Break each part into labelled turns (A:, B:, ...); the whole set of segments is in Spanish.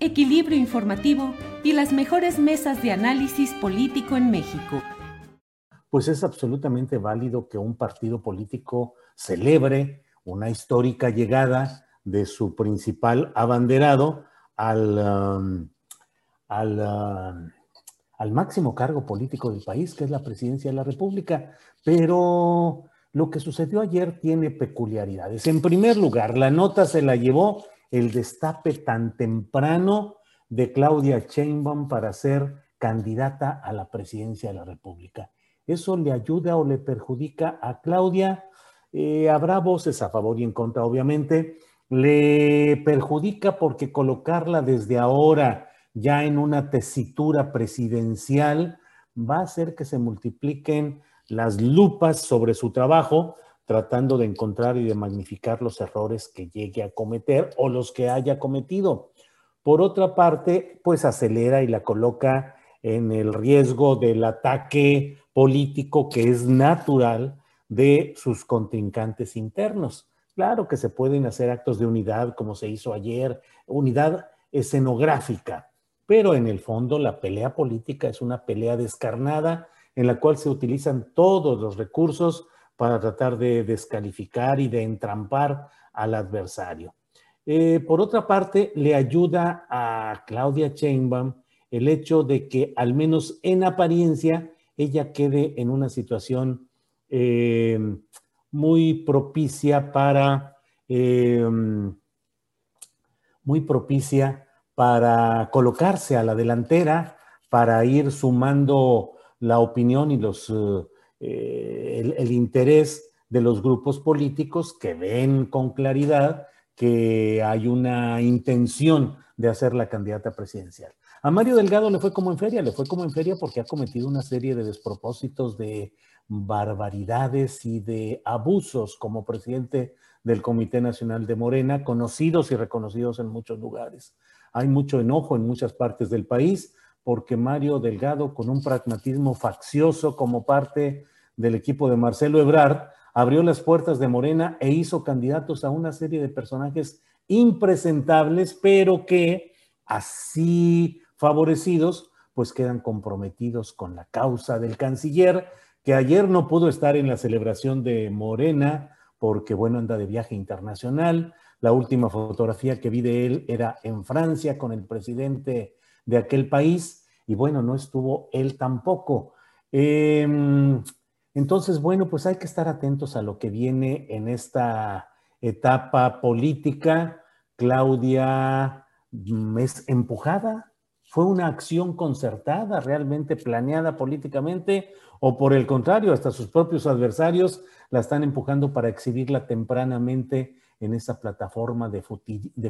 A: equilibrio informativo y las mejores mesas de análisis político en México.
B: Pues es absolutamente válido que un partido político celebre una histórica llegada de su principal abanderado al, um, al, um, al máximo cargo político del país, que es la presidencia de la República. Pero lo que sucedió ayer tiene peculiaridades. En primer lugar, la nota se la llevó el destape tan temprano de Claudia Sheinbaum para ser candidata a la presidencia de la República. ¿Eso le ayuda o le perjudica a Claudia? Eh, habrá voces a favor y en contra, obviamente. Le perjudica porque colocarla desde ahora ya en una tesitura presidencial va a hacer que se multipliquen las lupas sobre su trabajo, tratando de encontrar y de magnificar los errores que llegue a cometer o los que haya cometido. Por otra parte, pues acelera y la coloca en el riesgo del ataque político que es natural de sus contrincantes internos. Claro que se pueden hacer actos de unidad como se hizo ayer, unidad escenográfica, pero en el fondo la pelea política es una pelea descarnada en la cual se utilizan todos los recursos para tratar de descalificar y de entrampar al adversario. Eh, por otra parte, le ayuda a Claudia Sheinbaum el hecho de que al menos en apariencia ella quede en una situación eh, muy propicia para eh, muy propicia para colocarse a la delantera, para ir sumando la opinión y los, el, interés de los grupos políticos que ven con claridad que hay una intención de hacer la candidata presidencial. A Mario Delgado le fue como en feria, le fue como en feria porque ha cometido una serie de despropósitos, de barbaridades y de abusos como presidente del Comité Nacional de Morena, conocidos y reconocidos en muchos lugares. Hay mucho enojo en muchas partes del país porque Mario Delgado, con un pragmatismo faccioso como parte del equipo de Marcelo Ebrard, abrió las puertas de Morena e hizo candidatos a una serie de personajes impresentables, pero que así favorecidos, pues quedan comprometidos con la causa del canciller, que ayer no pudo estar en la celebración de Morena porque, bueno, anda de viaje internacional. La última fotografía que vi de él era en Francia con el presidente de aquel país y, bueno, no estuvo él tampoco. Eh, entonces, bueno, pues hay que estar atentos a lo que viene en esta etapa política. Claudia mm, es empujada, fue una acción concertada, realmente planeada políticamente, o por el contrario, hasta sus propios adversarios la están empujando para exhibirla tempranamente en esa plataforma de,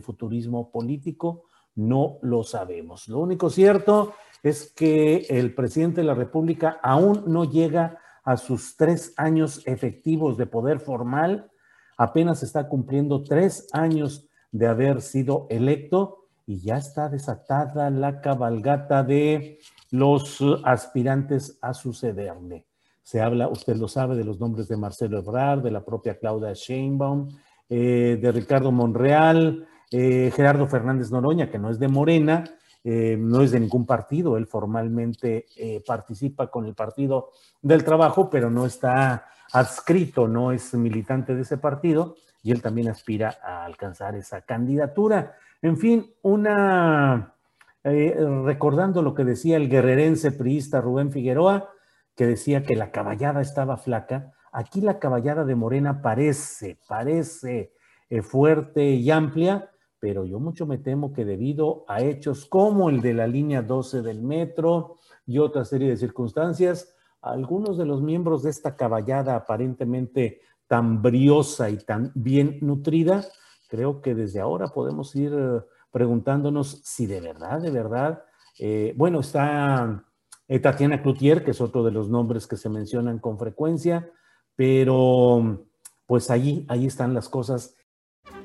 B: futurismo político. No lo sabemos. Lo único cierto es que el presidente de la República aún no llega a sus tres años efectivos de poder formal, apenas está cumpliendo tres años de haber sido electo y ya está desatada la cabalgata de los aspirantes a sucederle. Se habla, usted lo sabe, de los nombres de Marcelo Ebrard, de la propia Claudia Sheinbaum, eh, de Ricardo Monreal, Eh, Gerardo Fernández Noroña, que no es de Morena, eh, no es de ningún partido, él formalmente eh, participa con el Partido del Trabajo, pero no está adscrito, no es militante de ese partido y él también aspira a alcanzar esa candidatura. En fin, una, recordando lo que decía el guerrerense priista Rubén Figueroa, que decía que la caballada estaba flaca, aquí la caballada de Morena parece, parece fuerte y amplia, pero yo mucho me temo que debido a hechos como el de la línea 12 del metro y otra serie de circunstancias, algunos de los miembros de esta caballada aparentemente tan briosa y tan bien nutrida, creo que desde ahora podemos ir eh, preguntándonos si de verdad, de verdad, eh, bueno, está eh, Tatiana Cloutier, que es otro de los nombres que se mencionan con frecuencia, pero pues allí, ahí están las cosas